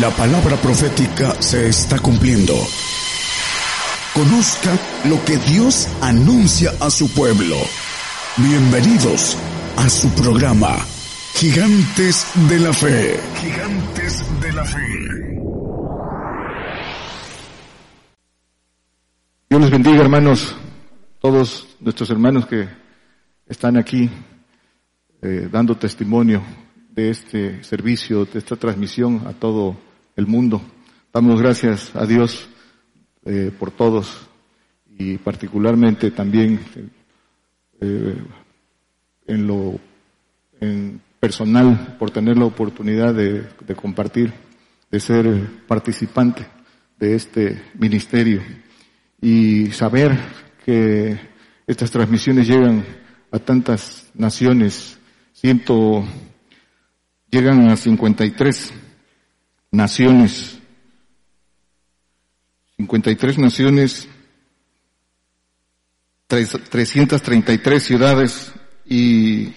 La palabra profética se está cumpliendo. Conozca lo que Dios anuncia a su pueblo. Bienvenidos a su programa, Gigantes de la Fe. Gigantes de la Fe. Dios les bendiga, hermanos, todos nuestros hermanos que están aquí eh, dando testimonio de este servicio, de esta transmisión a todo el mundo. Damos gracias a Dios eh, por todos y particularmente también eh, en lo en personal por tener la oportunidad de, de compartir, de ser participante de este ministerio y saber que estas transmisiones llegan a tantas naciones, ciento llegan a 53 naciones, 53 naciones, 333 ciudades y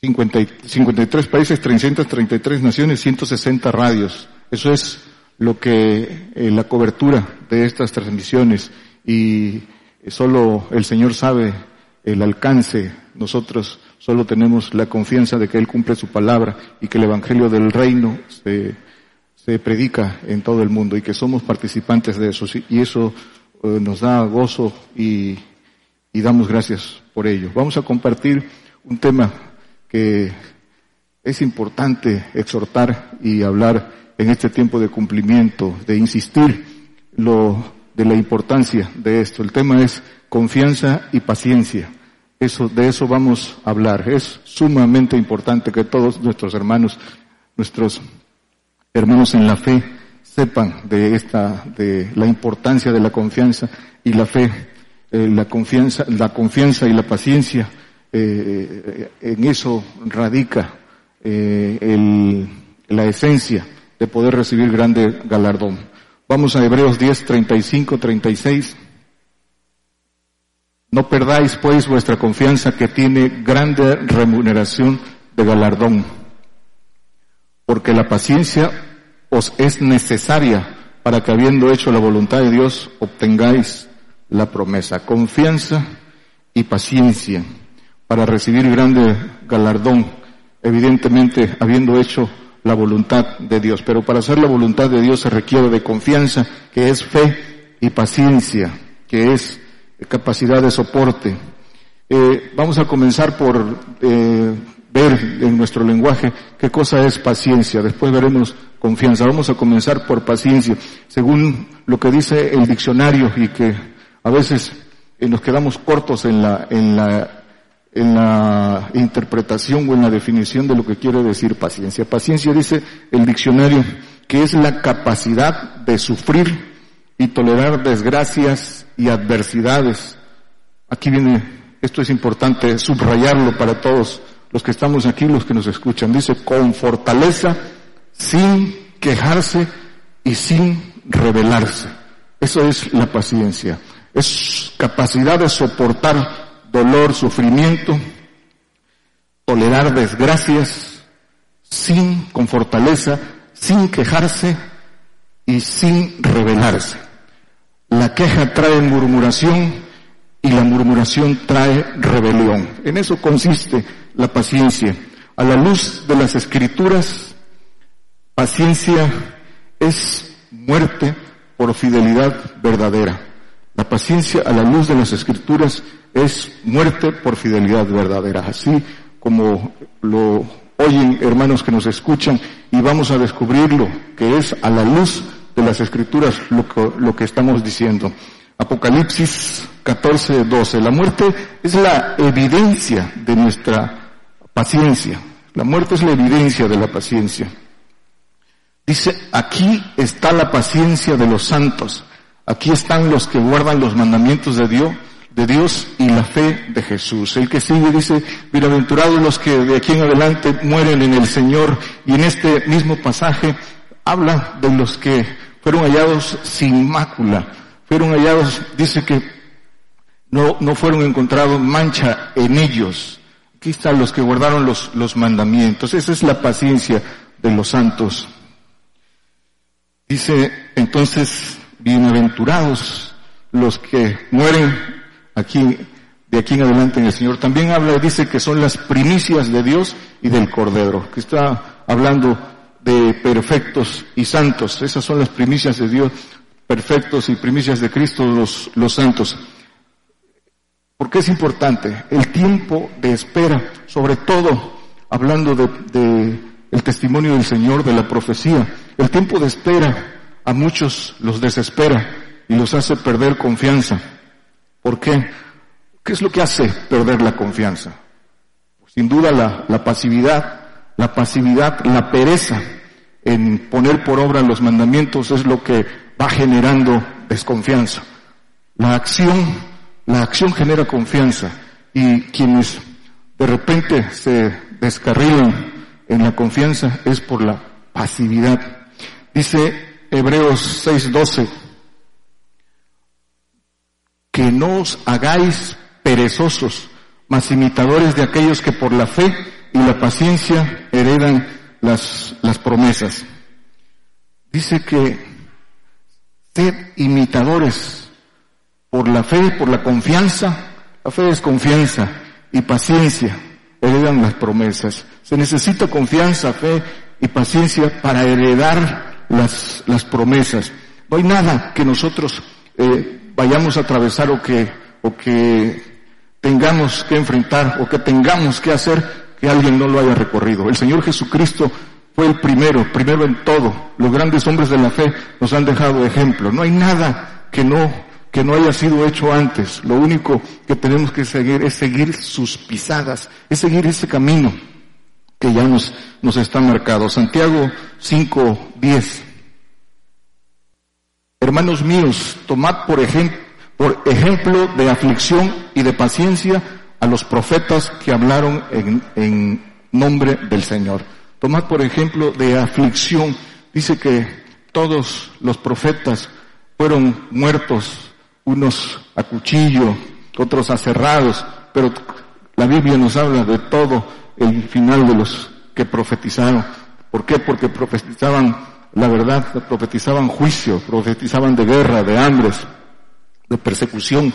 50, 53 países, 333 naciones, 160 radios. Eso es lo que eh, la cobertura de estas transmisiones y solo el Señor sabe el alcance. Nosotros solo tenemos la confianza de que Él cumple su palabra y que el Evangelio del Reino se, se predica en todo el mundo y que somos participantes de eso. Y eso eh, nos da gozo y, y damos gracias por ello. Vamos a compartir un tema que es importante exhortar y hablar en este tiempo de cumplimiento, de insistir lo, de la importancia de esto. El tema es confianza y paciencia. Eso, de eso vamos a hablar. Es sumamente importante que todos nuestros hermanos, nuestros hermanos en la fe, sepan de esta, de la importancia de la confianza y la fe, eh, la confianza, la confianza y la paciencia, eh, en eso radica eh, el, la esencia de poder recibir grande galardón. Vamos a Hebreos 10, 35, 36. No perdáis pues vuestra confianza que tiene grande remuneración de galardón, porque la paciencia os es necesaria para que habiendo hecho la voluntad de Dios obtengáis la promesa. Confianza y paciencia para recibir grande galardón, evidentemente habiendo hecho la voluntad de Dios. Pero para hacer la voluntad de Dios se requiere de confianza, que es fe y paciencia, que es capacidad de soporte. Eh, vamos a comenzar por eh, ver en nuestro lenguaje qué cosa es paciencia. Después veremos confianza. Vamos a comenzar por paciencia, según lo que dice el diccionario y que a veces eh, nos quedamos cortos en la, en la en la interpretación o en la definición de lo que quiere decir paciencia. Paciencia dice el diccionario que es la capacidad de sufrir y tolerar desgracias y adversidades. Aquí viene, esto es importante subrayarlo para todos los que estamos aquí, los que nos escuchan. Dice, con fortaleza, sin quejarse y sin rebelarse. Eso es la paciencia. Es capacidad de soportar dolor, sufrimiento, tolerar desgracias, sin, con fortaleza, sin quejarse y sin rebelarse. La queja trae murmuración y la murmuración trae rebelión. En eso consiste la paciencia. A la luz de las escrituras, paciencia es muerte por fidelidad verdadera. La paciencia a la luz de las escrituras es muerte por fidelidad verdadera. Así como lo oyen hermanos que nos escuchan y vamos a descubrirlo, que es a la luz de las escrituras lo que, estamos diciendo. Apocalipsis 14, 12. La muerte es la evidencia de nuestra paciencia. La muerte es la evidencia de la paciencia. Dice, aquí está la paciencia de los santos. Aquí están los que guardan los mandamientos de Dios, de Dios y la fe de Jesús. El que sigue dice, bienaventurados los que de aquí en adelante mueren en el Señor. Y en este mismo pasaje habla de los que fueron hallados sin mácula. Fueron hallados, dice que no, no fueron encontrados mancha en ellos. Aquí están los que guardaron los, los mandamientos. Esa es la paciencia de los santos. Dice entonces, bienaventurados los que mueren aquí, de aquí en adelante en el Señor. También habla, dice que son las primicias de Dios y del Cordero, que está hablando de perfectos y santos. Esas son las primicias de Dios, perfectos y primicias de Cristo, los, los santos. ¿Por qué es importante? El tiempo de espera, sobre todo hablando de, de el testimonio del Señor, de la profecía. El tiempo de espera a muchos los desespera y los hace perder confianza. ¿Por qué? ¿Qué es lo que hace perder la confianza? Sin duda la, la pasividad, la pasividad, la pereza en poner por obra los mandamientos es lo que va generando desconfianza. La acción, la acción genera confianza y quienes de repente se descarrilan en la confianza es por la pasividad. Dice Hebreos 6:12, que no os hagáis perezosos, mas imitadores de aquellos que por la fe y la paciencia heredan las, las promesas. Dice que sed imitadores por la fe, por la confianza, la fe es confianza y paciencia heredan las promesas. Se necesita confianza, fe y paciencia para heredar las, las promesas. No hay nada que nosotros eh, vayamos a atravesar o que, o que tengamos que enfrentar o que tengamos que hacer que alguien no lo haya recorrido. El Señor Jesucristo fue el primero, primero en todo. Los grandes hombres de la fe nos han dejado ejemplo. No hay nada que no que no haya sido hecho antes. Lo único que tenemos que seguir es seguir sus pisadas, es seguir ese camino que ya nos, nos está marcado. Santiago 5, 10. Hermanos míos, tomad por, por ejemplo de aflicción y de paciencia a los profetas que hablaron en, en nombre del Señor. Tomad por ejemplo de aflicción. Dice que todos los profetas fueron muertos unos a cuchillo, otros aserrados, pero la Biblia nos habla de todo el final de los que profetizaron. ¿Por qué? Porque profetizaban la verdad, profetizaban juicio, profetizaban de guerra, de hambres, de persecución,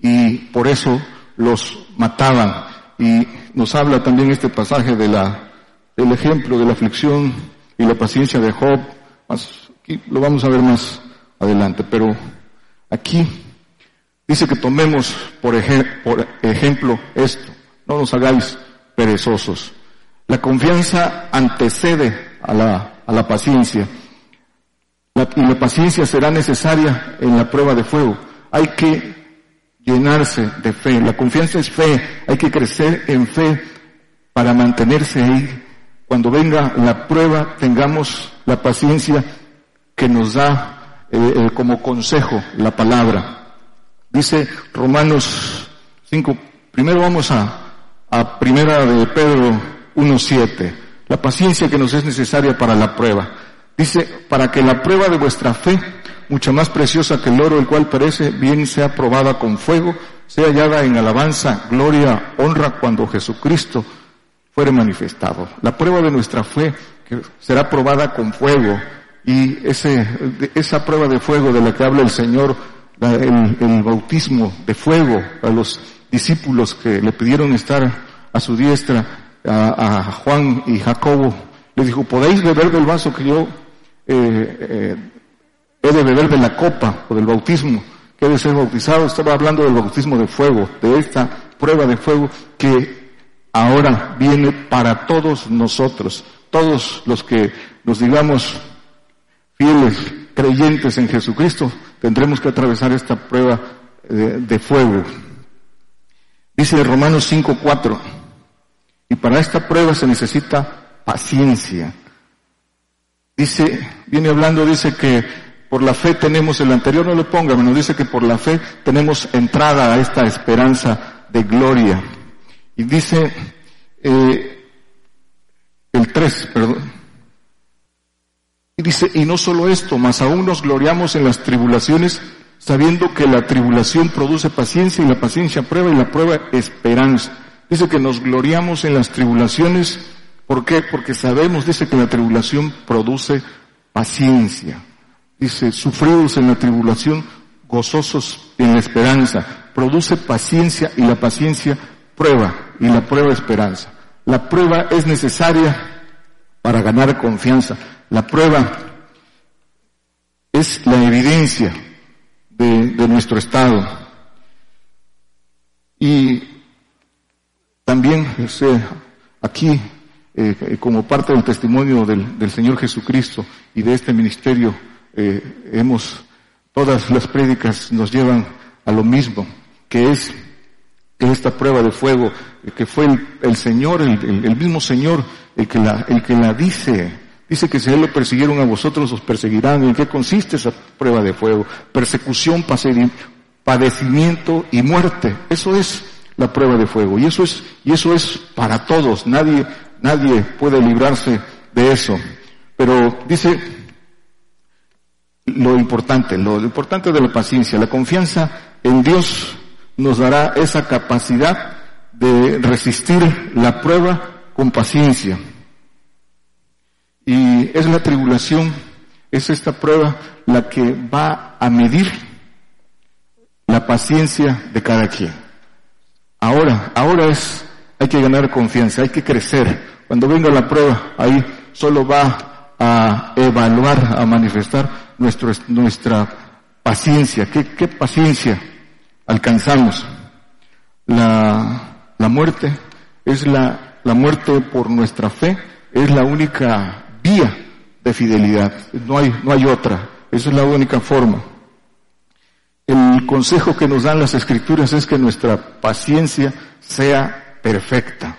y por eso los mataban. Y nos habla también este pasaje de la, del ejemplo de la aflicción y la paciencia de Job. aquí lo vamos a ver más adelante, pero aquí Dice que tomemos por, ejemplo esto, no nos hagáis perezosos. La confianza antecede a la, a la paciencia y la paciencia será necesaria en la prueba de fuego. Hay que llenarse de fe. La confianza es fe. Hay que crecer en fe para mantenerse ahí. Cuando venga la prueba, tengamos la paciencia que nos da eh, como consejo la palabra. Dice Romanos 5, primero vamos a, a primera de Pedro 1.7, la paciencia que nos es necesaria para la prueba. Dice, para que la prueba de vuestra fe, mucha más preciosa que el oro, el cual perece, bien sea probada con fuego, sea hallada en alabanza, gloria, honra cuando Jesucristo fuere manifestado. La prueba de nuestra fe que será probada con fuego y ese, esa prueba de fuego de la que habla el Señor el, bautismo de fuego a los discípulos que le pidieron estar a su diestra, a, Juan y Jacobo, le dijo, ¿podéis beber del vaso que yo eh, eh, he de beber de la copa o del bautismo que he de ser bautizado? Estaba hablando del bautismo de fuego, de esta prueba de fuego que ahora viene para todos nosotros, todos los que nos digamos fieles, creyentes en Jesucristo, tendremos que atravesar esta prueba de, fuego. Dice Romanos 5.4, y para esta prueba se necesita paciencia. Dice, viene hablando, dice que por la fe tenemos, el anterior no lo ponga, nos dice que por la fe tenemos entrada a esta esperanza de gloria. Y dice, eh, el 3, perdón, y dice, y no solo esto, mas aún nos gloriamos en las tribulaciones, sabiendo que la tribulación produce paciencia y la paciencia prueba y la prueba esperanza. Dice que nos gloriamos en las tribulaciones ¿Por qué? Porque sabemos, dice que la tribulación produce paciencia. Dice, sufridos en la tribulación, gozosos en la esperanza. Produce paciencia y la paciencia prueba y la prueba esperanza. La prueba es necesaria para ganar confianza. La prueba es la evidencia de, nuestro estado. Y también aquí eh, como parte del testimonio del, Señor Jesucristo y de este ministerio, eh, hemos, todas las prédicas nos llevan a lo mismo, que es esta prueba de fuego, que fue el, Señor, el, mismo Señor, el que la, el que la dice, dice que si Él lo persiguieron a vosotros, os perseguirán. ¿En qué consiste esa prueba de fuego? Persecución, padecimiento y muerte. Eso es la prueba de fuego. Y eso es, y eso es para todos. Nadie, Nadie puede librarse de eso. Pero dice lo importante, lo importante de la paciencia, la confianza en Dios nos dará esa capacidad de resistir la prueba con paciencia. Y es la tribulación, es esta prueba la que va a medir la paciencia de cada quien. Ahora, ahora es hay que ganar confianza, hay que crecer. Cuando venga la prueba, ahí solo va a evaluar, a manifestar nuestro, nuestra paciencia. ¿Qué, qué paciencia alcanzamos? La, la muerte es la, la muerte por nuestra fe, es la única vía de fidelidad. No hay, no hay otra. Esa es la única forma. El consejo que nos dan las escrituras es que nuestra paciencia sea perfecta.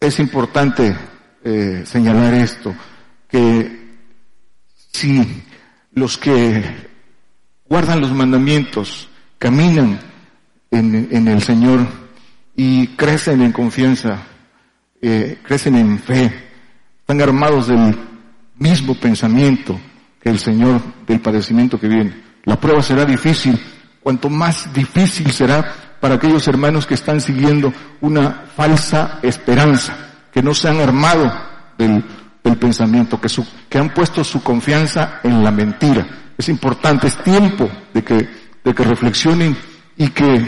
Es importante eh, señalar esto, que si los que guardan los mandamientos, caminan en, el Señor y crecen en confianza, eh, crecen en fe, están armados del mismo pensamiento el Señor del padecimiento que viene. La prueba será difícil, cuanto más difícil será para aquellos hermanos que están siguiendo una falsa esperanza, que no se han armado del, pensamiento, que, han puesto su confianza en la mentira. Es importante, es tiempo de que, de que reflexionen y que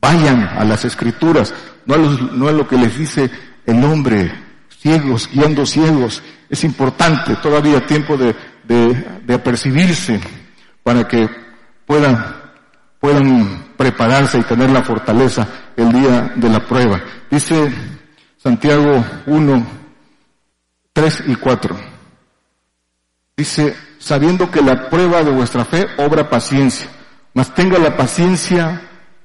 vayan a las escrituras, no a, no a lo que les dice el hombre, ciegos, guiando ciegos. Es importante, todavía tiempo de, de, apercibirse para que puedan, puedan prepararse y tener la fortaleza el día de la prueba. Dice Santiago 1, 3 y 4. Dice, sabiendo que la prueba de vuestra fe obra paciencia, mas tenga la paciencia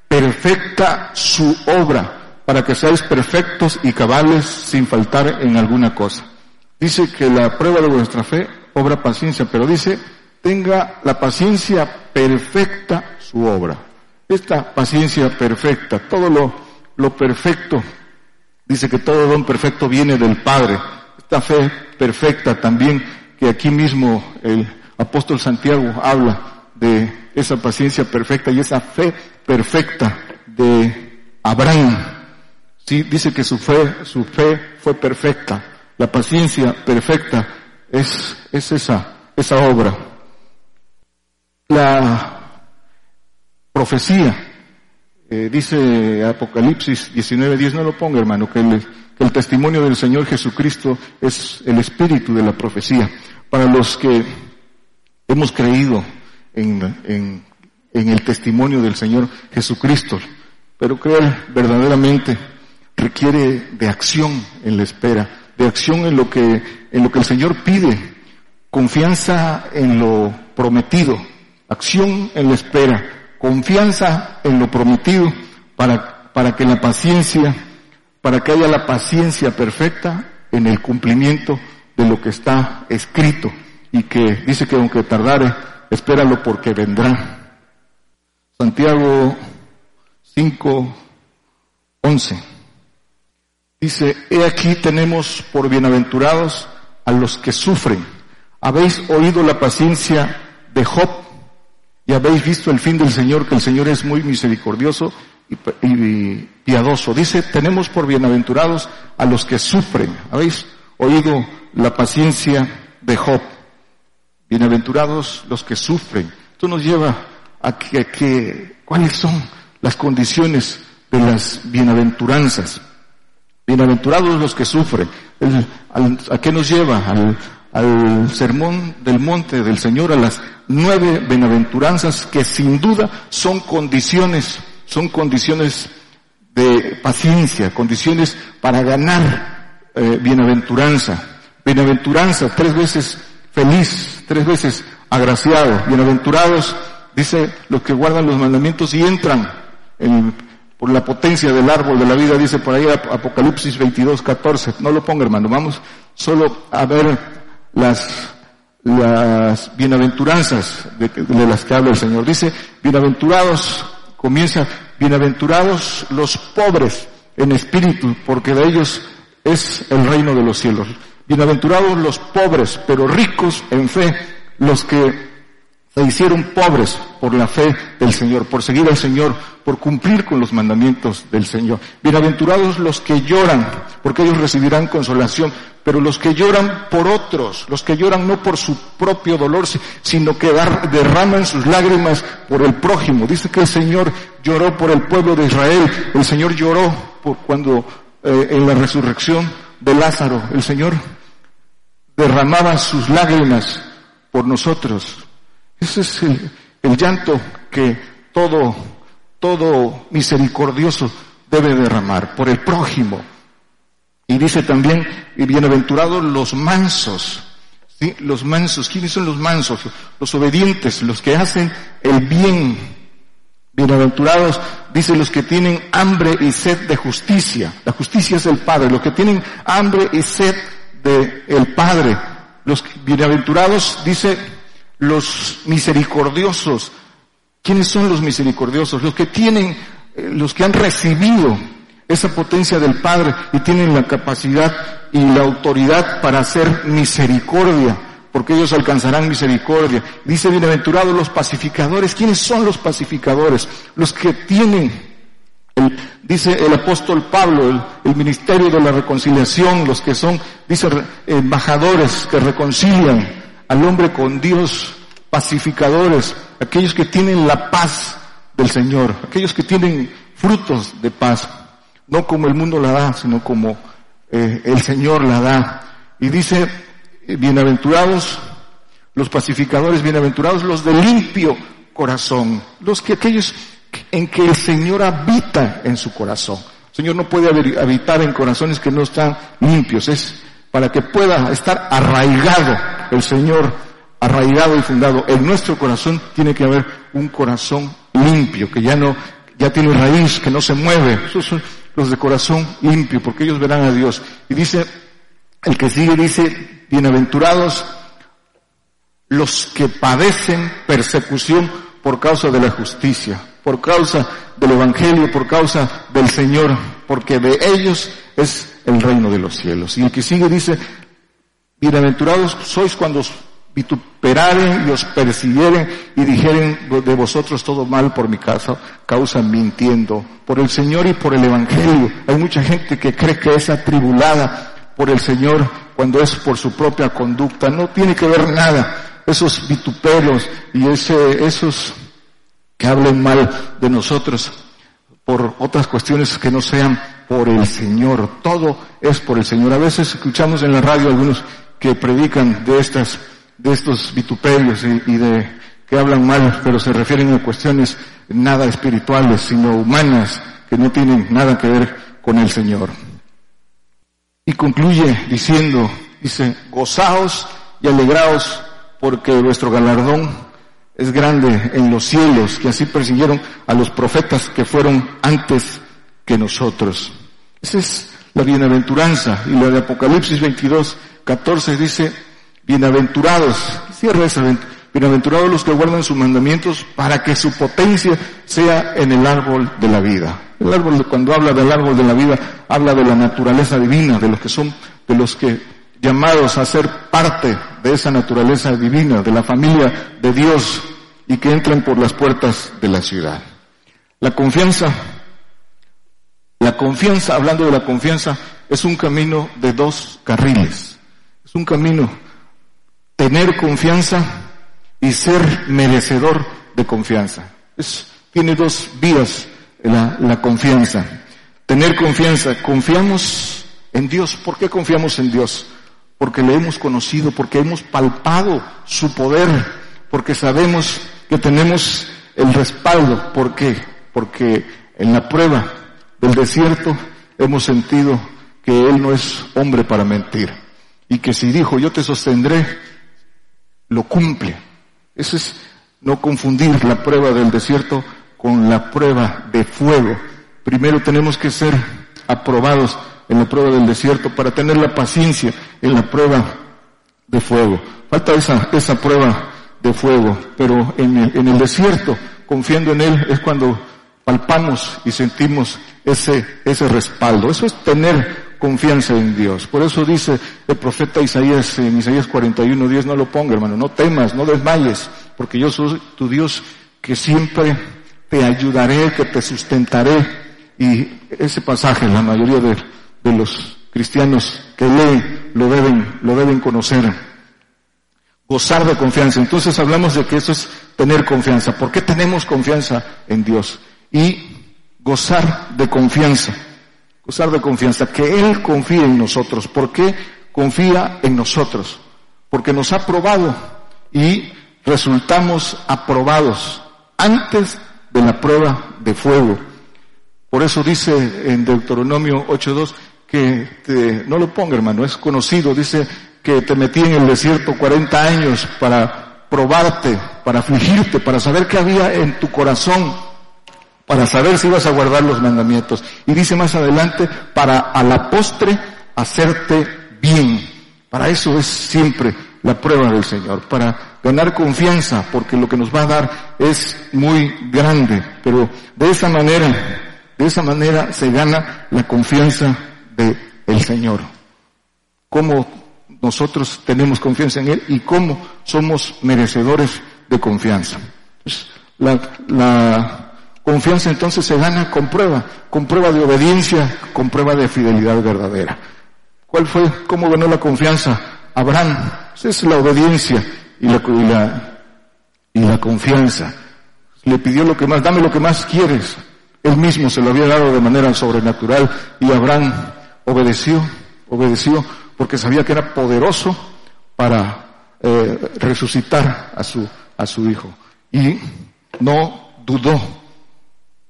perfecta su obra, para que seáis perfectos y cabales sin faltar en alguna cosa. Dice que la prueba de vuestra fe obra paciencia, pero dice, tenga la paciencia perfecta su obra. Esta paciencia perfecta, todo lo, lo perfecto, dice que todo don perfecto viene del Padre. Esta fe perfecta también, que aquí mismo el apóstol Santiago habla de esa paciencia perfecta y esa fe perfecta de Abraham. Sí, dice que su fe, su fe fue perfecta. La paciencia perfecta es, es esa, esa obra. La profecía. Eh, dice Apocalipsis 19.10, no lo ponga hermano, que el, el testimonio del Señor Jesucristo es el espíritu de la profecía. Para los que hemos creído en, en, en el testimonio del Señor Jesucristo, pero creer verdaderamente requiere de acción en la espera, de acción en lo que, en lo que el Señor pide, confianza en lo prometido, acción en la espera, confianza en lo prometido para, para que la paciencia, para que haya la paciencia perfecta en el cumplimiento de lo que está escrito y que dice que aunque tardare, espéralo porque vendrá. Santiago 5, 11. Dice, he aquí tenemos por bienaventurados a los que sufren. Habéis oído la paciencia de Job y habéis visto el fin del Señor, que el Señor es muy misericordioso y, piadoso. Dice, tenemos por bienaventurados a los que sufren. ¿Habéis oído la paciencia de Job? Bienaventurados los que sufren. Esto nos lleva a que, cuáles son las condiciones de las bienaventuranzas. Bienaventurados los que sufren. ¿A qué nos lleva? Al, sermón del monte del Señor, a las nueve bienaventuranzas que sin duda son condiciones, son condiciones de paciencia, condiciones para ganar eh, bienaventuranza. Bienaventuranza, tres veces feliz, tres veces agraciado. Bienaventurados, dice los que guardan los mandamientos y entran en, por la potencia del árbol de la vida, dice por ahí Apocalipsis 22, 14. No lo ponga hermano, vamos solo a ver las, las bienaventuranzas de, las que habla el Señor. Dice, bienaventurados, comienza, bienaventurados los pobres en espíritu, porque de ellos es el reino de los cielos. Bienaventurados los pobres, pero ricos en fe, los que se hicieron pobres por la fe del Señor, por seguir al Señor, por cumplir con los mandamientos del Señor. Bienaventurados los que lloran, porque ellos recibirán consolación, pero los que lloran por otros, los que lloran no por su propio dolor, sino que derraman sus lágrimas por el prójimo. Dice que el Señor lloró por el pueblo de Israel, el Señor lloró por cuando eh, en la resurrección de Lázaro, el Señor derramaba sus lágrimas por nosotros, ese es el, llanto que todo, todo misericordioso debe derramar por el prójimo. Y dice también, y bienaventurados los mansos, ¿sí? Los mansos, ¿quiénes son los mansos? Los obedientes, los que hacen el bien. Bienaventurados, dice los que tienen hambre y sed de justicia. La justicia es el Padre. Los que tienen hambre y sed de el Padre. Los bienaventurados, dice, los misericordiosos. ¿Quiénes son los misericordiosos? Los que tienen, eh, los que han recibido esa potencia del Padre y tienen la capacidad y la autoridad para hacer misericordia, porque ellos alcanzarán misericordia. Dice bienaventurados los pacificadores. ¿Quiénes son los pacificadores? Los que tienen, dice el apóstol Pablo, el, el, ministerio de la reconciliación, los que son, dice, embajadores que reconcilian al hombre con Dios, pacificadores, aquellos que tienen la paz del Señor, aquellos que tienen frutos de paz, no como el mundo la da, sino como eh, el Señor la da. Y dice, eh, bienaventurados los pacificadores, bienaventurados los de limpio corazón, los que aquellos en que el Señor habita en su corazón. El Señor no puede habitar en corazones que no están limpios, es para que pueda estar arraigado el Señor, arraigado y fundado en nuestro corazón, tiene que haber un corazón limpio, que ya no, ya tiene raíz, que no se mueve. Esos son los de corazón limpio, porque ellos verán a Dios. Y dice, el que sigue dice, bienaventurados los que padecen persecución por causa de la justicia, por causa del Evangelio, por causa del Señor, porque de ellos es el reino de los cielos. Y el que sigue dice, bienaventurados sois cuando os vituperaren y os persiguieren y dijeren de vosotros todo mal por mi causa, causa mintiendo. Por el Señor y por el Evangelio. Hay mucha gente que cree que es atribulada por el Señor cuando es por su propia conducta. No tiene que ver nada. Esos vituperios y ese, esos que hablen mal de nosotros por otras cuestiones que no sean por el Señor. Todo es por el Señor. A veces escuchamos en la radio algunos que predican de estas, de estos vituperios y, de que hablan mal, pero se refieren a cuestiones nada espirituales, sino humanas, que no tienen nada que ver con el Señor. Y concluye diciendo, dice, gozaos y alegraos porque vuestro galardón es grande en los cielos, que así persiguieron a los profetas que fueron antes que nosotros. Esa es la bienaventuranza. Y la de Apocalipsis 22, 14 dice, bienaventurados, cierra esa, bienaventurados los que guardan sus mandamientos para que su potencia sea en el árbol de la vida. El árbol, cuando habla del árbol de la vida, habla de la naturaleza divina, de los que son, de los que llamados a ser parte de esa naturaleza divina, de la familia de Dios y que entran por las puertas de la ciudad. La confianza La confianza, hablando de la confianza, es un camino de dos carriles. Es un camino tener confianza y ser merecedor de confianza. Es, tiene dos vías la confianza. Tener confianza. Confiamos en Dios. ¿Por qué confiamos en Dios? Porque le hemos conocido, porque hemos palpado su poder, porque sabemos que tenemos el respaldo. ¿Por qué? Porque en la prueba del desierto hemos sentido que Él no es hombre para mentir. Y que si dijo yo te sostendré, lo cumple. Eso es no confundir la prueba del desierto con la prueba de fuego. Primero tenemos que ser aprobados en la prueba del desierto para tener la paciencia en la prueba de fuego. Falta esa, esa prueba de fuego, pero en el, en el desierto, confiando en Él, es cuando palpamos y sentimos ese, ese respaldo. Eso es tener confianza en Dios. Por eso dice el profeta Isaías en Isaías 41, 10, no lo ponga hermano, no temas, no desmayes, porque yo soy tu Dios que siempre te ayudaré, que te sustentaré. Y ese pasaje la mayoría de, de los cristianos que leen lo deben, lo deben conocer. Gozar de confianza. Entonces hablamos de que eso es tener confianza. ¿Por qué tenemos confianza en Dios? Y gozar de confianza. Gozar de confianza. Que Él confíe en nosotros. ¿Por qué confía en nosotros? Porque nos ha probado y resultamos aprobados antes de la prueba de fuego. Por eso dice en Deuteronomio 8.2 que te, no lo ponga hermano, es conocido, dice que te metí en el desierto 40 años para probarte, para afligirte, para saber qué había en tu corazón, para saber si ibas a guardar los mandamientos. Y dice más adelante, para a la postre hacerte bien. Para eso es siempre la prueba del Señor, para ganar confianza, porque lo que nos va a dar es muy grande. Pero de esa manera, de esa manera se gana la confianza del el Señor. Cómo nosotros tenemos confianza en Él y cómo somos merecedores de confianza. Pues, la, la confianza entonces se gana con prueba, con prueba de obediencia, con prueba de fidelidad verdadera. ¿Cuál fue, cómo ganó la confianza? Abraham, esa es la obediencia y la, y la, y la confianza. Le pidió lo que más, dame lo que más quieres. Él mismo se lo había dado de manera sobrenatural y Abraham obedeció, obedeció porque sabía que era poderoso para eh, resucitar a su, a su hijo. Y no dudó.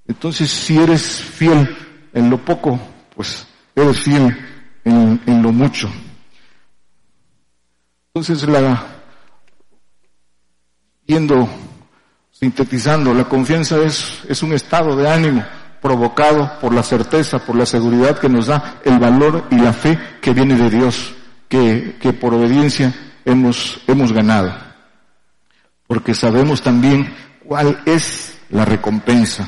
Entonces, si eres fiel en lo poco, pues eres fiel en, en lo mucho. Entonces, la, yendo, sintetizando, la confianza es, es un estado de ánimo provocado por la certeza, por la seguridad que nos da el valor y la fe que viene de Dios, que, que por obediencia hemos, hemos ganado. Porque sabemos también cuál es la recompensa.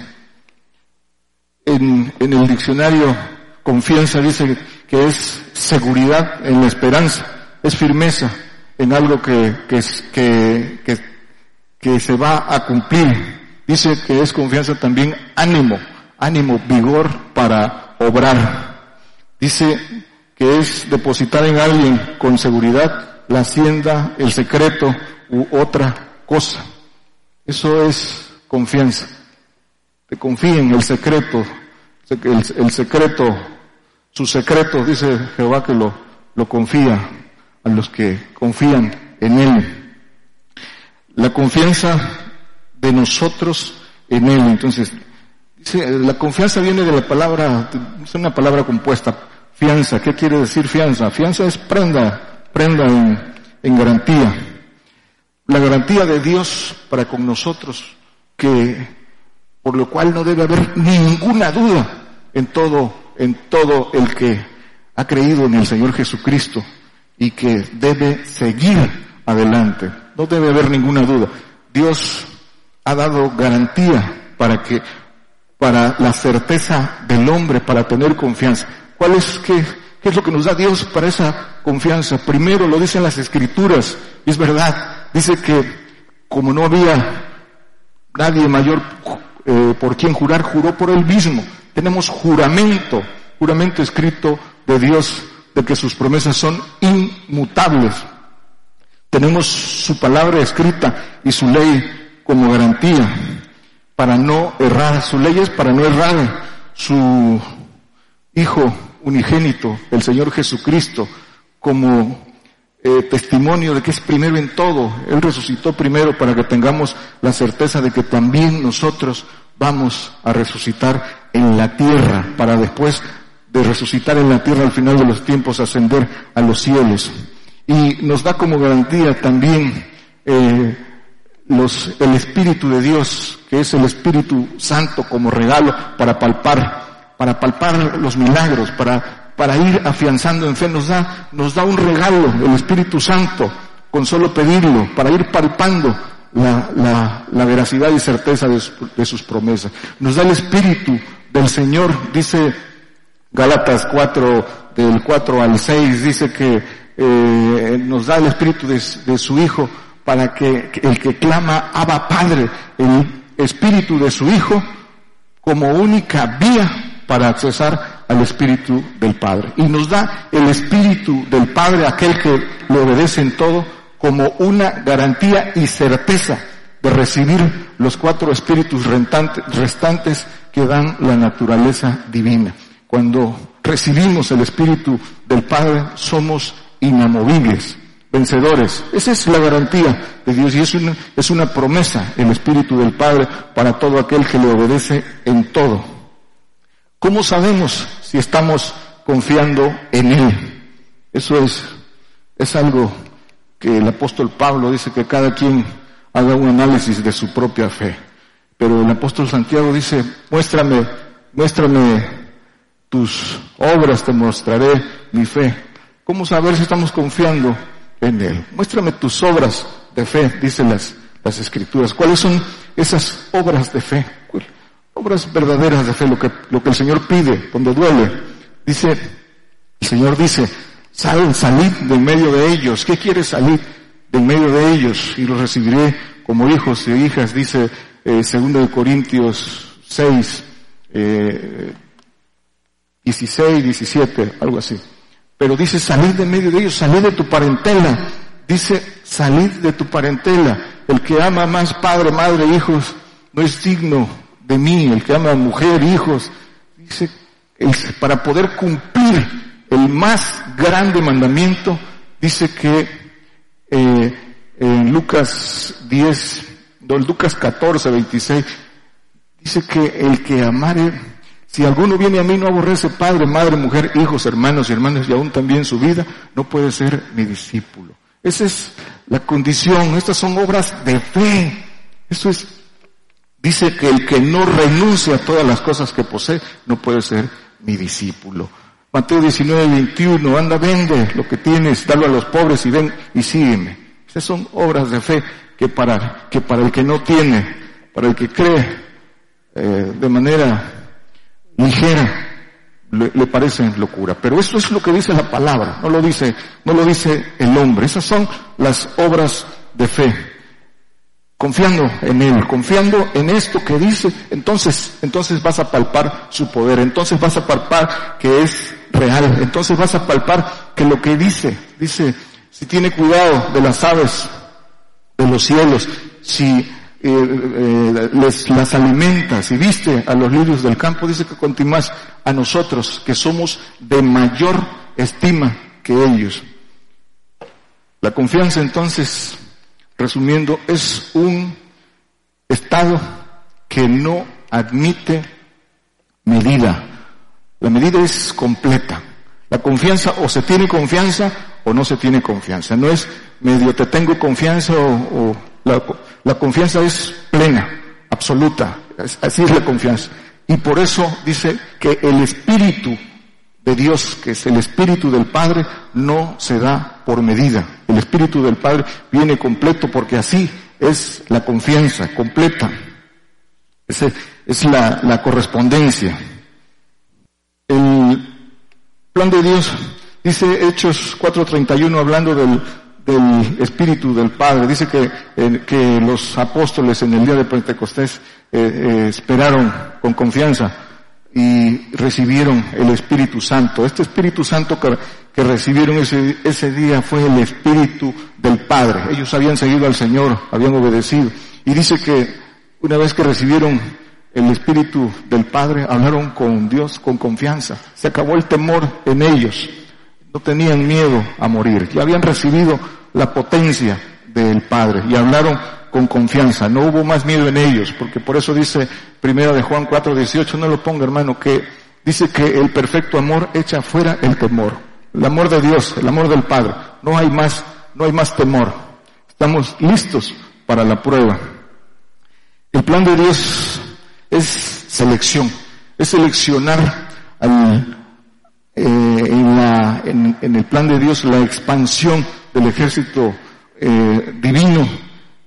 En, en el diccionario confianza dice que es seguridad en la esperanza, es firmeza en algo que, que, que, que, se va a cumplir. Dice que es confianza también ánimo, ánimo, vigor para obrar. Dice que es depositar en alguien con seguridad la hacienda, el secreto u otra cosa. Eso es confianza. Te confía en el secreto, el, secreto, su secreto, dice Jehová que lo confía a los que confían en Él. La confianza de nosotros en Él. Entonces, la confianza viene de la palabra, es una palabra compuesta, fianza. ¿Qué quiere decir fianza? Fianza es prenda, prenda en, en garantía. La garantía de Dios para con nosotros, que por lo cual no debe haber ninguna duda en todo, en todo el que ha creído en el Señor Jesucristo y que debe seguir adelante. No debe haber ninguna duda. Dios ha dado garantía para que para la certeza del hombre, para tener confianza. ¿Cuál es, qué, qué es lo que nos da Dios para esa confianza? Primero lo dicen las escrituras, y es verdad. Dice que como no había nadie mayor eh, por quien jurar, juró por él mismo, tenemos juramento, juramento escrito de Dios de que sus promesas son inmutables. Tenemos su palabra escrita y su ley como garantía para no errar. Su ley es para no errar. Su Hijo unigénito, el Señor Jesucristo, como eh, testimonio de que es primero en todo. Él resucitó primero para que tengamos la certeza de que también nosotros vamos a resucitar en la tierra, para después de resucitar en la tierra al final de los tiempos ascender a los cielos. Y nos da como garantía también eh, los, el Espíritu de Dios, que es el Espíritu Santo como regalo para palpar, para palpar los milagros, para, para ir afianzando en fe. Nos da, nos da un regalo, el Espíritu Santo, con solo pedirlo, para ir palpando la, la, la veracidad y certeza de, sus promesas. Nos da el Espíritu del Señor, dice Gálatas 4, del 4 al 6, dice que eh, nos da el Espíritu de, de su Hijo para que, el que clama Abba Padre, el Espíritu de su Hijo, como única vía para accesar al Espíritu del Padre. Y nos da el Espíritu del Padre, aquel que le obedece en todo, como una garantía y certeza de recibir los cuatro espíritus restantes que dan la naturaleza divina. Cuando recibimos el Espíritu del Padre, somos inamovibles, vencedores. Esa es la garantía de Dios y es una, es una promesa, el Espíritu del Padre, para todo aquel que le obedece en todo. ¿Cómo sabemos si estamos confiando en Él? Eso es, es algo que el apóstol Pablo dice que cada quien haga un análisis de su propia fe. Pero el apóstol Santiago dice, muéstrame, muéstrame tus obras, te mostraré mi fe. ¿Cómo saber si estamos confiando en Él? Muéstrame tus obras de fe, dicen las, las escrituras. ¿Cuáles son esas obras de fe? Obras verdaderas de fe, lo que, lo que el Señor pide cuando duele. Dice, el Señor dice, salen, salid de medio de ellos. ¿Qué quiere salir de medio de ellos? Y los recibiré como hijos e hijas, dice eh, segundo de Corintios 6, eh, 16, 17, algo así. Pero dice salid de medio de ellos, salid de tu parentela. Dice salid de tu parentela. El que ama más padre, madre, hijos, no es digno de mí. El que ama mujer, hijos, dice, para poder cumplir el más grande mandamiento, dice que eh, en Lucas 10, no, Lucas 14, 26, dice que el que amare, si alguno viene a mí no aborrece padre, madre, mujer, hijos, hermanos y hermanas y aún también su vida, no puede ser mi discípulo. Esa es la condición, estas son obras de fe. Eso es, dice que el que no renuncia a todas las cosas que posee, no puede ser mi discípulo. Mateo 19, 21, anda, vende lo que tienes, dalo a los pobres y ven y sígueme. Esas son obras de fe que para, que para el que no tiene, para el que cree eh, de manera ligera, le, le, parecen locura. Pero eso es lo que dice la palabra, no lo dice, no lo dice el hombre. Esas son las obras de fe. Confiando en Él, confiando en esto que dice, entonces, entonces vas a palpar su poder, entonces vas a palpar que es real. Entonces vas a palpar que lo que dice, dice, si tiene cuidado de las aves de los cielos, si eh, eh, les las alimenta, si viste a los lirios del campo, dice que continúas a nosotros, que somos de mayor estima que ellos. La confianza entonces, resumiendo, es un estado que no admite medida. La medida es completa. La confianza o se tiene confianza o no se tiene confianza. No es medio te tengo confianza o, o la, la, confianza es plena, absoluta. Así es la confianza. Y por eso dice que el Espíritu de Dios, que es el Espíritu del Padre, no se da por medida. El Espíritu del Padre viene completo porque así es la confianza completa. Esa es la, la correspondencia. El plan de Dios, dice Hechos 4.31 hablando del, del Espíritu del Padre, dice que, eh, que los apóstoles en el día de Pentecostés eh, eh, esperaron con confianza y recibieron el Espíritu Santo. Este Espíritu Santo que, que recibieron ese, ese día fue el Espíritu del Padre. Ellos habían seguido al Señor, habían obedecido. Y dice que una vez que recibieron el Espíritu del Padre, hablaron con Dios con confianza. Se acabó el temor en ellos. No tenían miedo a morir. Ya habían recibido la potencia del Padre y hablaron con confianza. No hubo más miedo en ellos, porque por eso dice primero de Juan 4, 18, no lo ponga hermano, que dice que el perfecto amor echa fuera el temor. El amor de Dios, el amor del Padre. No hay más, no hay más temor. Estamos listos para la prueba. El plan de Dios es selección, es seleccionar al, eh, en, la, en, en, el plan de Dios la expansión del ejército eh, divino,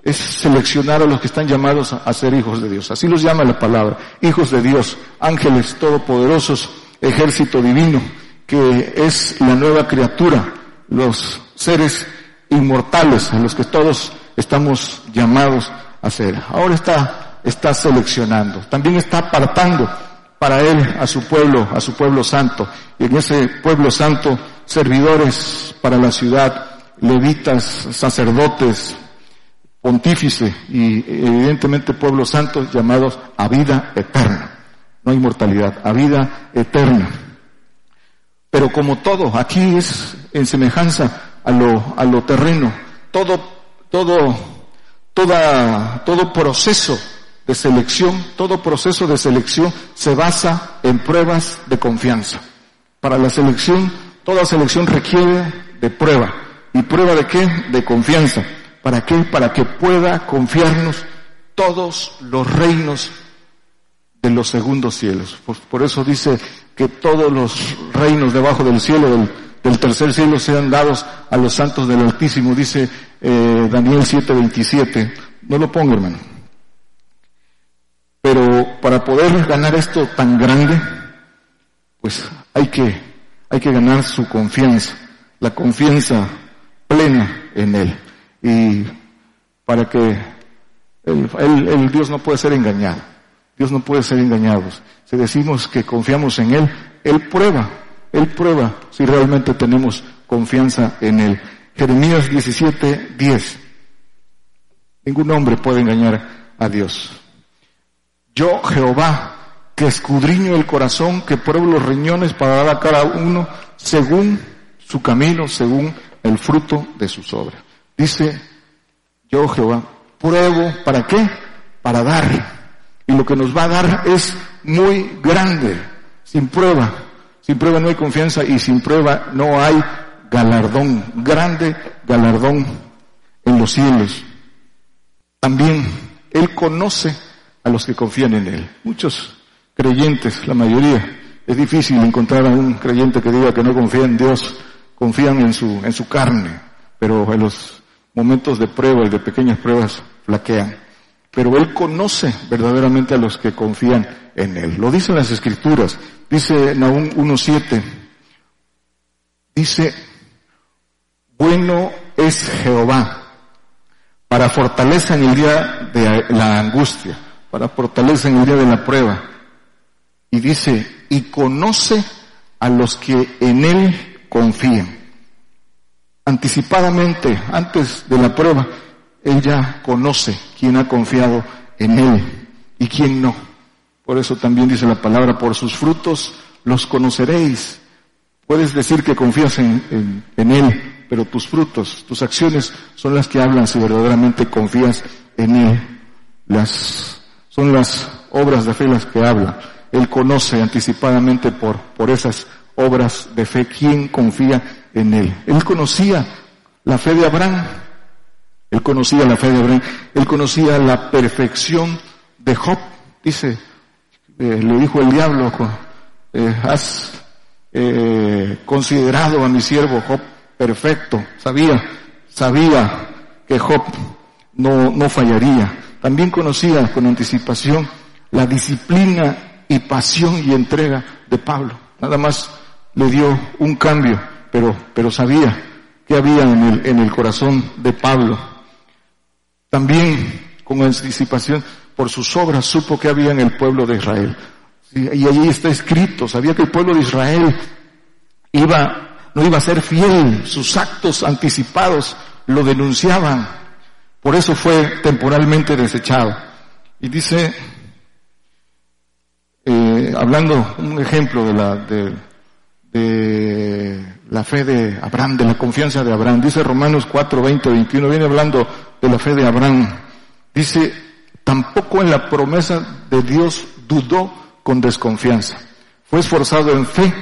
es seleccionar a los que están llamados a, ser hijos de Dios. Así los llama la palabra, hijos de Dios, ángeles todopoderosos, ejército divino, que es la nueva criatura, los seres inmortales a los que todos estamos llamados a ser. Ahora está, está seleccionando, también está apartando para él a su pueblo, a su pueblo santo. Y en ese pueblo santo, servidores para la ciudad, levitas, sacerdotes, pontífice y evidentemente pueblo santo llamados a vida eterna. No hay mortalidad, a vida eterna. Pero como todo, aquí es en semejanza a lo, a lo terreno. Todo, todo, toda, todo proceso de selección, todo proceso de selección se basa en pruebas de confianza. Para la selección, toda selección requiere de prueba. ¿Y prueba de qué? De confianza. ¿Para qué? Para que pueda confiarnos todos los reinos de los segundos cielos. Por, eso dice que todos los reinos debajo del cielo, del, del, tercer cielo, sean dados a los santos del Altísimo, dice eh, Daniel 7:27. No lo pongo, hermano. Pero para poder ganar esto tan grande, pues hay que, hay que ganar su confianza, la confianza plena en Él. Y para que el, Dios no puede ser engañado. Dios no puede ser engañado. Si decimos que confiamos en Él, Él prueba, Él prueba si realmente tenemos confianza en Él. Jeremías 17, 10. Ningún hombre puede engañar a Dios. Yo, Jehová, que escudriño el corazón, que pruebo los riñones para dar a cada uno según su camino, según el fruto de sus obras. Dice, yo Jehová, pruebo, ¿para qué? Para dar. Y lo que nos va a dar es muy grande. Sin prueba. Sin prueba no hay confianza y sin prueba no hay galardón. Grande galardón en los cielos. También Él conoce a los que confían en Él. Muchos creyentes, la mayoría, es difícil encontrar a un creyente que diga que no confía en Dios, confían en su, en su carne, pero en los momentos de prueba y de pequeñas pruebas flaquean. Pero Él conoce verdaderamente a los que confían en Él. Lo dicen las Escrituras. Dice Nahum 1.7. Dice, bueno es Jehová para fortaleza en el día de la angustia, para fortaleza en el día de la prueba. Y dice, y conoce a los que en Él confían. Anticipadamente, antes de la prueba, Él ya conoce quién ha confiado en Él y quién no. Por eso también dice la palabra, por sus frutos los conoceréis. Puedes decir que confías en, en, en Él, pero tus frutos, tus acciones son las que hablan si verdaderamente confías en Él. Las, son las obras de fe las que hablan. Él conoce anticipadamente por, por esas obras de fe quién confía en Él. Él conocía la fe de Abraham. Él conocía la fe de Abraham. Él conocía la perfección de Job. Dice, eh, le dijo el diablo, eh, has eh, considerado a mi siervo Job perfecto. Sabía, sabía que Job no, no fallaría. También conocía con anticipación la disciplina y pasión y entrega de Pablo. Nada más le dio un cambio, pero, pero sabía que había en el, en el corazón de Pablo. También con anticipación por sus obras supo que había en el pueblo de Israel. Y allí está escrito, sabía que el pueblo de Israel iba, no iba a ser fiel, sus actos anticipados lo denunciaban, por eso fue temporalmente desechado. Y dice, eh, hablando un ejemplo de la, de, de la fe de Abraham, de la confianza de Abraham, dice Romanos 4, 20, 21, viene hablando de la fe de Abraham, dice, tampoco en la promesa de Dios dudó con desconfianza. Fue esforzado en fe,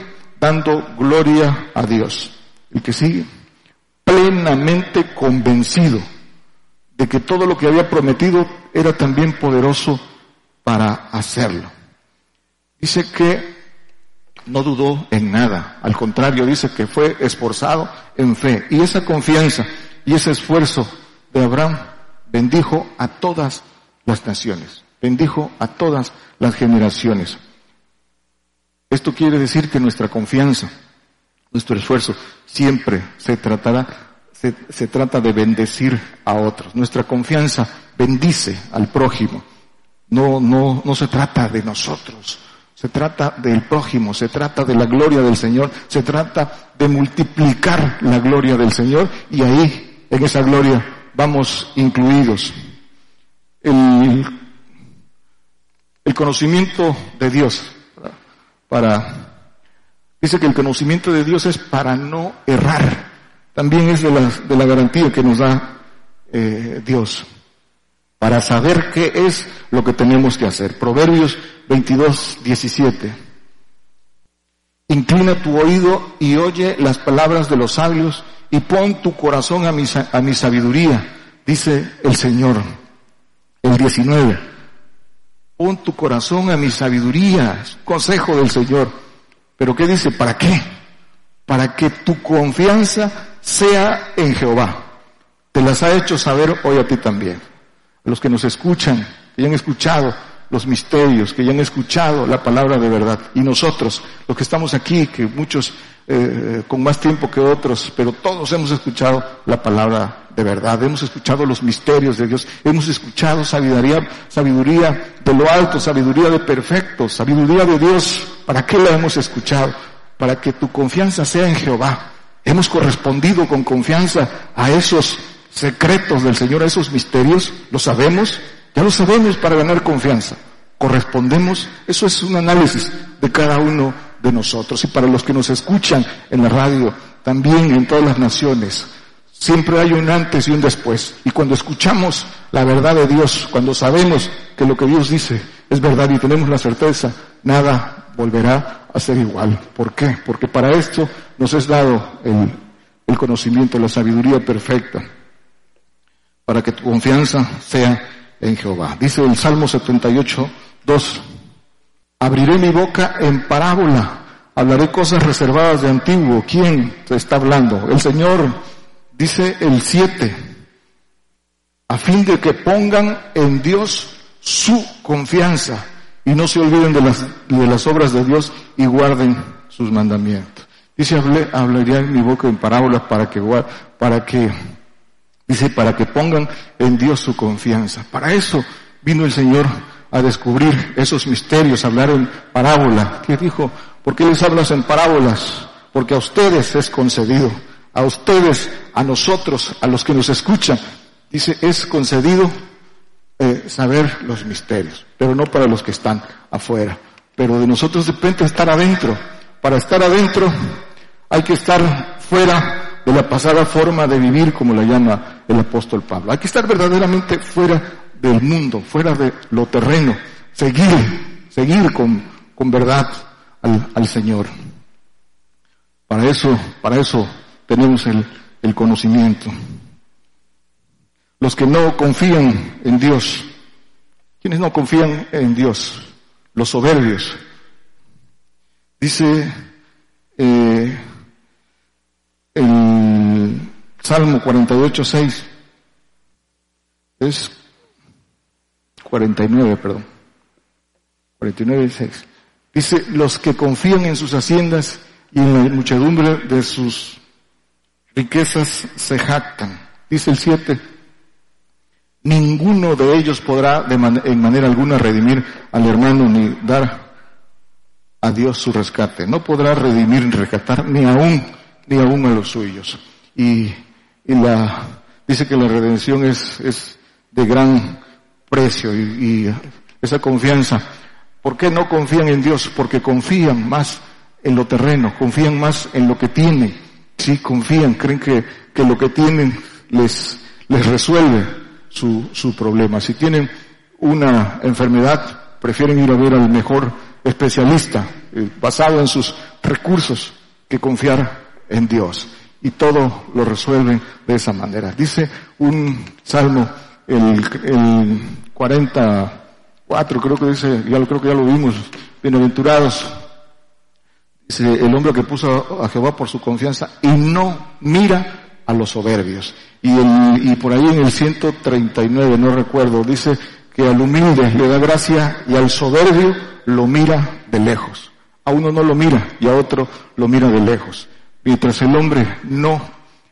dando gloria a Dios. El que sigue, plenamente convencido de que todo lo que había prometido era también poderoso para hacerlo. Dice que no dudó en nada, al contrario, dice que fue esforzado en fe. Y esa confianza y ese esfuerzo de Abraham bendijo a todas las naciones, bendijo a todas las generaciones. Esto quiere decir que nuestra confianza, nuestro esfuerzo, siempre se tratará, se, se, trata de bendecir a otros. Nuestra confianza bendice al prójimo. No, no, no se trata de nosotros. Se trata del prójimo, se trata de la gloria del Señor, se trata de multiplicar la gloria del Señor y ahí, en esa gloria, vamos incluidos. El el conocimiento de Dios. Para, dice que el conocimiento de Dios es para no errar. También es de la, de la garantía que nos da eh, Dios. Para saber qué es lo que tenemos que hacer. Proverbios 22, 17. Inclina tu oído y oye las palabras de los sabios y pon tu corazón a mi, a mi sabiduría, dice el Señor. El 19. Pon tu corazón a mi sabiduría, consejo del Señor. Pero ¿qué dice? ¿Para qué? Para que tu confianza sea en Jehová. Te las ha hecho saber hoy a ti también. Los que nos escuchan, que ya han escuchado los misterios, que ya han escuchado la palabra de verdad. Y nosotros, los que estamos aquí, que muchos eh, con más tiempo que otros, pero todos hemos escuchado la palabra de verdad, hemos escuchado los misterios de Dios, hemos escuchado sabiduría, sabiduría de lo alto, sabiduría de perfecto, sabiduría de Dios. ¿Para qué la hemos escuchado? Para que tu confianza sea en Jehová. Hemos correspondido con confianza a esos secretos del Señor, a esos misterios, lo sabemos, ya lo sabemos para ganar confianza. Correspondemos, eso es un análisis de cada uno de nosotros. Y para los que nos escuchan en la radio, también en todas las naciones, Siempre hay un antes y un después. Y cuando escuchamos la verdad de Dios, cuando sabemos que lo que Dios dice es verdad y tenemos la certeza, nada volverá a ser igual. ¿Por qué? Porque para esto nos es dado el, el conocimiento, la sabiduría perfecta, para que tu confianza sea en Jehová. Dice el Salmo 78, 2, abriré mi boca en parábola, hablaré cosas reservadas de antiguo. ¿Quién te está hablando? El Señor Dice el 7, a fin de que pongan en Dios su confianza y no se olviden de las, de las obras de Dios y guarden sus mandamientos. Dice, hablaría en mi boca en parábolas para que, para que, dice, para que pongan en Dios su confianza. Para eso vino el Señor a descubrir esos misterios, hablar en parábola. ¿Qué dijo? ¿Por qué les hablas en parábolas? Porque a ustedes es concedido a ustedes, a nosotros, a los que nos escuchan, dice, es concedido eh, saber los misterios, pero no para los que están afuera. Pero de nosotros depende estar adentro. Para estar adentro hay que estar fuera de la pasada forma de vivir, como la llama el apóstol Pablo. Hay que estar verdaderamente fuera del mundo, fuera de lo terreno, seguir, seguir con, con verdad al, al Señor. Para eso, para eso tenemos el, el conocimiento. Los que no confían en Dios, quienes no confían en Dios, los soberbios. Dice eh, el Salmo 48, 6, es 49, perdón, 49, 6. Dice, los que confían en sus haciendas y en la muchedumbre de sus riquezas se jactan. Dice el 7, ninguno de ellos podrá de en manera alguna redimir al hermano ni dar a Dios su rescate. No podrá redimir ni rescatar ni aún, ni aún a los suyos. Y, y la, dice que la redención es, es de gran precio y, esa confianza. ¿Por qué no confían en Dios? Porque confían más en lo terreno, confían más en lo que tienen. Sí, confían, creen que, que lo que tienen les, les resuelve su, su problema. Si tienen una enfermedad, prefieren ir a ver al mejor especialista, eh, basado en sus recursos, que confiar en Dios. Y todo lo resuelven de esa manera. Dice un salmo, el, el 44, creo que dice, ya lo creo que ya lo vimos, bienaventurados. Dice el hombre que puso a Jehová por su confianza y no mira a los soberbios. Y, el, y por ahí en el 139, no recuerdo, dice que al humilde le da gracia y al soberbio lo mira de lejos. A uno no lo mira y a otro lo mira de lejos. Mientras el hombre no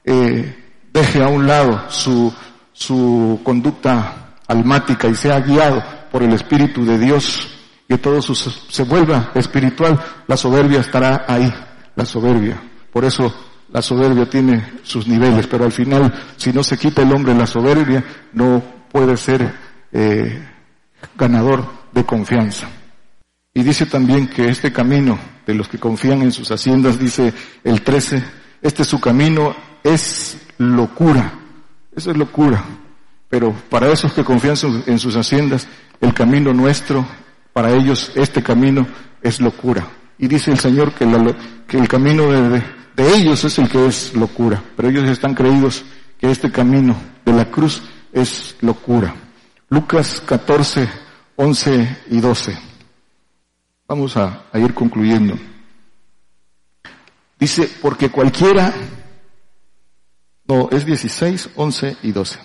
eh, deje a un lado su, su conducta almática y sea guiado por el Espíritu de Dios, y todo su, se vuelva espiritual, la soberbia estará ahí, la soberbia. Por eso la soberbia tiene sus niveles, pero al final, si no se quita el hombre la soberbia, no puede ser eh, ganador de confianza. Y dice también que este camino de los que confían en sus haciendas, dice el 13, este su camino es locura. Eso es locura. Pero para esos que confían en sus haciendas, el camino nuestro, para ellos este camino es locura. Y dice el Señor que, el camino de, de ellos es el que es locura. Pero ellos están creídos que este camino de la cruz es locura. Lucas 14, 11 y 12. Vamos a, ir concluyendo. Dice, porque cualquiera, no, es 16, 11 y 12.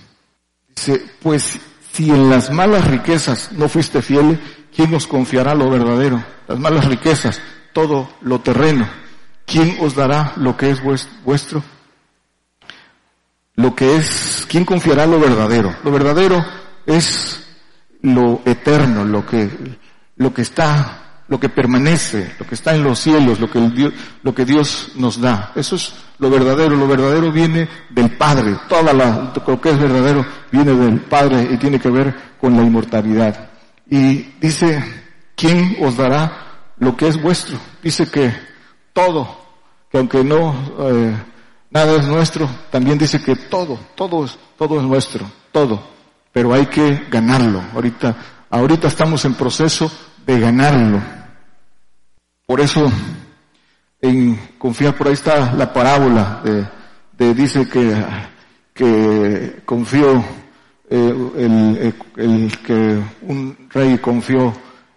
Dice, pues si en las malas riquezas no fuiste fiel, ¿quién os confiará lo verdadero? Las malas riquezas, todo lo terreno. ¿Quién os dará lo que es vuestro? Lo que es, ¿quién confiará lo verdadero? Lo verdadero es lo eterno, lo que, lo que está, lo que permanece, lo que está en los cielos, lo que, Dios, lo que Dios nos da. Eso es lo verdadero. Lo verdadero viene del Padre. Toda la, lo que es verdadero viene del Padre y tiene que ver con la inmortalidad. Y dice, ¿quién os dará lo que es vuestro? Dice que todo, que aunque no, eh, nada es nuestro, también dice que todo, todo es, todo es nuestro, todo pero hay que ganarlo. Ahorita, ahorita estamos en proceso de ganarlo. Por eso, en confiar, por ahí está la parábola de, de dice que, que confió eh, el, el, que un rey confió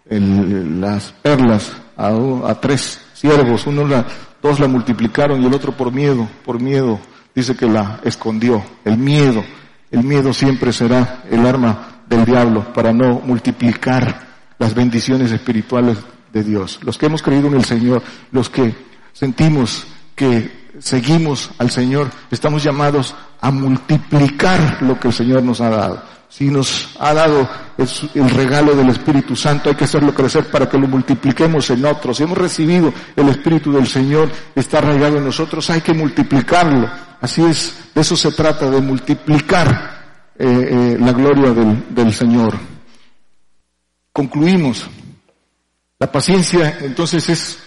el, las perlas a, a tres siervos, uno la, dos la multiplicaron y el otro por miedo, por miedo, dice que la escondió, el miedo. El miedo siempre será el arma del diablo para no multiplicar las bendiciones espirituales de Dios. Los que hemos creído en el Señor, los que sentimos que seguimos al Señor, estamos llamados a multiplicar lo que el Señor nos ha dado. Si nos ha dado el regalo del Espíritu Santo, hay que hacerlo crecer para que lo multipliquemos en otros. Si hemos recibido el Espíritu del Señor, está arraigado en nosotros, hay que multiplicarlo. Así es, de eso se trata, de multiplicar eh, eh, la gloria del, del Señor. Concluimos. La paciencia, entonces, es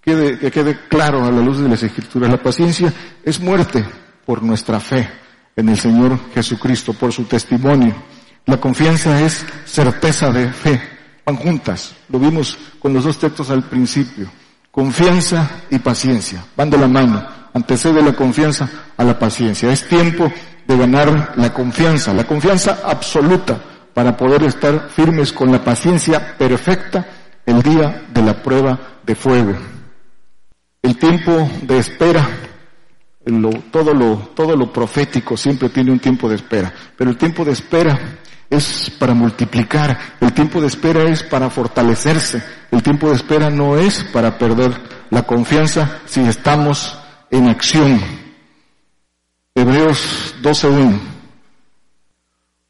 quede, que quede claro a la luz de las Escrituras. La paciencia es muerte por nuestra fe en el Señor Jesucristo, por su testimonio. La confianza es certeza de fe. Van juntas. Lo vimos con los dos textos al principio. Confianza y paciencia. Van de la mano antecede la confianza a la paciencia. Es tiempo de ganar la confianza, la confianza absoluta para poder estar firmes con la paciencia perfecta el día de la prueba de fuego. El tiempo de espera, todo, lo, todo lo profético siempre tiene un tiempo de espera, pero el tiempo de espera es para multiplicar, el tiempo de espera es para fortalecerse, el tiempo de espera no es para perder la confianza si estamos en acción. Hebreos 12.1.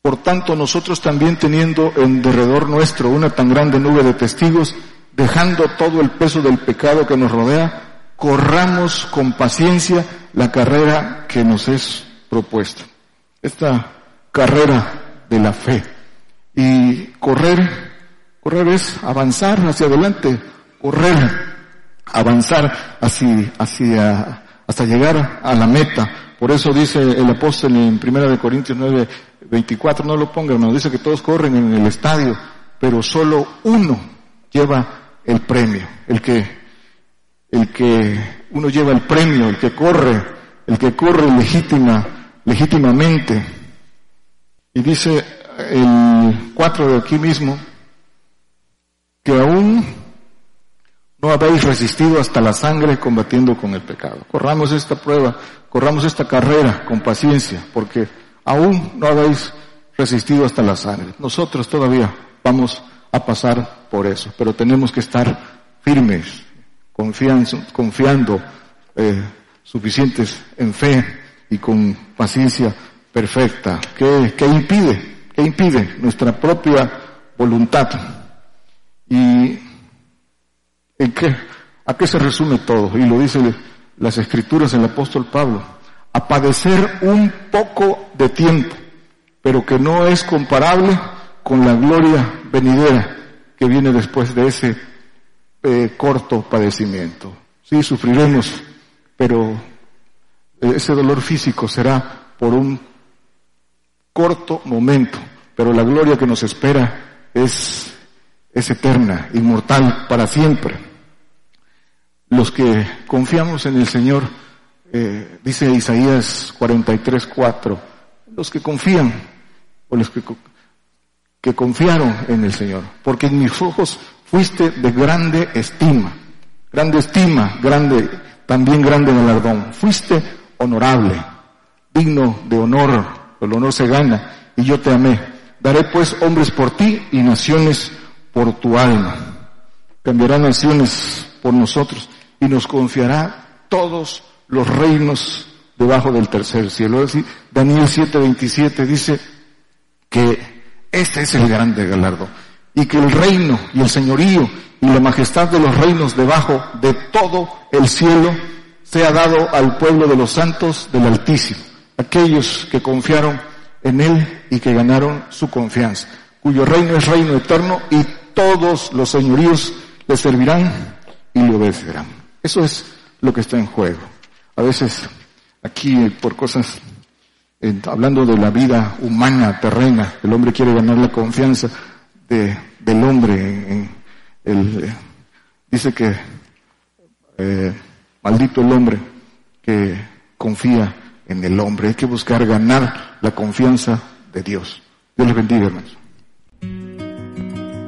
Por tanto, nosotros también teniendo en derredor nuestro una tan grande nube de testigos, dejando todo el peso del pecado que nos rodea, corramos con paciencia la carrera que nos es propuesta. Esta carrera de la fe. Y correr, correr es avanzar hacia adelante, correr, avanzar hacia, hacia, hasta llegar a la meta. Por eso dice el apóstol en 1 Corintios 9, 24, no lo ponga hermano, dice que todos corren en el estadio, pero solo uno lleva el premio, el que, el que uno lleva el premio, el que corre, el que corre legítima, legítimamente. Y dice el 4 de aquí mismo, que aún no habéis resistido hasta la sangre combatiendo con el pecado. Corramos esta prueba, corramos esta carrera con paciencia, porque aún no habéis resistido hasta la sangre. Nosotros todavía vamos a pasar por eso, pero tenemos que estar firmes, confiando, confiando eh, suficientes en fe y con paciencia perfecta. ¿Qué, ¿Qué impide? ¿Qué impide? Nuestra propia voluntad. ¿Y en qué? ¿A qué se resume todo? Y lo dice las escrituras del apóstol Pablo. A padecer un poco de tiempo, pero que no es comparable con la gloria venidera que viene después de ese eh, corto padecimiento. Sí, sufriremos, pero eh, ese dolor físico será por un corto momento, pero la gloria que nos espera es, es eterna, inmortal, para siempre. Los que confiamos en el Señor, eh, dice Isaías 43, 4, los que confían, o los que que confiaron en el Señor, porque en mis ojos fuiste de grande estima, grande estima, grande, también grande galardón, fuiste honorable, digno de honor, el honor se gana, y yo te amé. Daré pues hombres por ti y naciones por tu alma. Cambiará naciones por nosotros y nos confiará todos los reinos debajo del tercer cielo. Daniel 7:27 dice que ese es el grande galardo. Y que el reino y el señorío y la majestad de los reinos debajo de todo el cielo sea dado al pueblo de los santos del Altísimo, aquellos que confiaron en Él y que ganaron su confianza, cuyo reino es reino eterno y todos los señoríos le servirán y le obedecerán. Eso es lo que está en juego. A veces aquí por cosas hablando de la vida humana, terrena, el hombre quiere ganar la confianza de, del hombre. el, dice que eh, maldito el hombre que confía en el hombre. Hay que buscar ganar la confianza de Dios. Dios les bendiga, hermanos.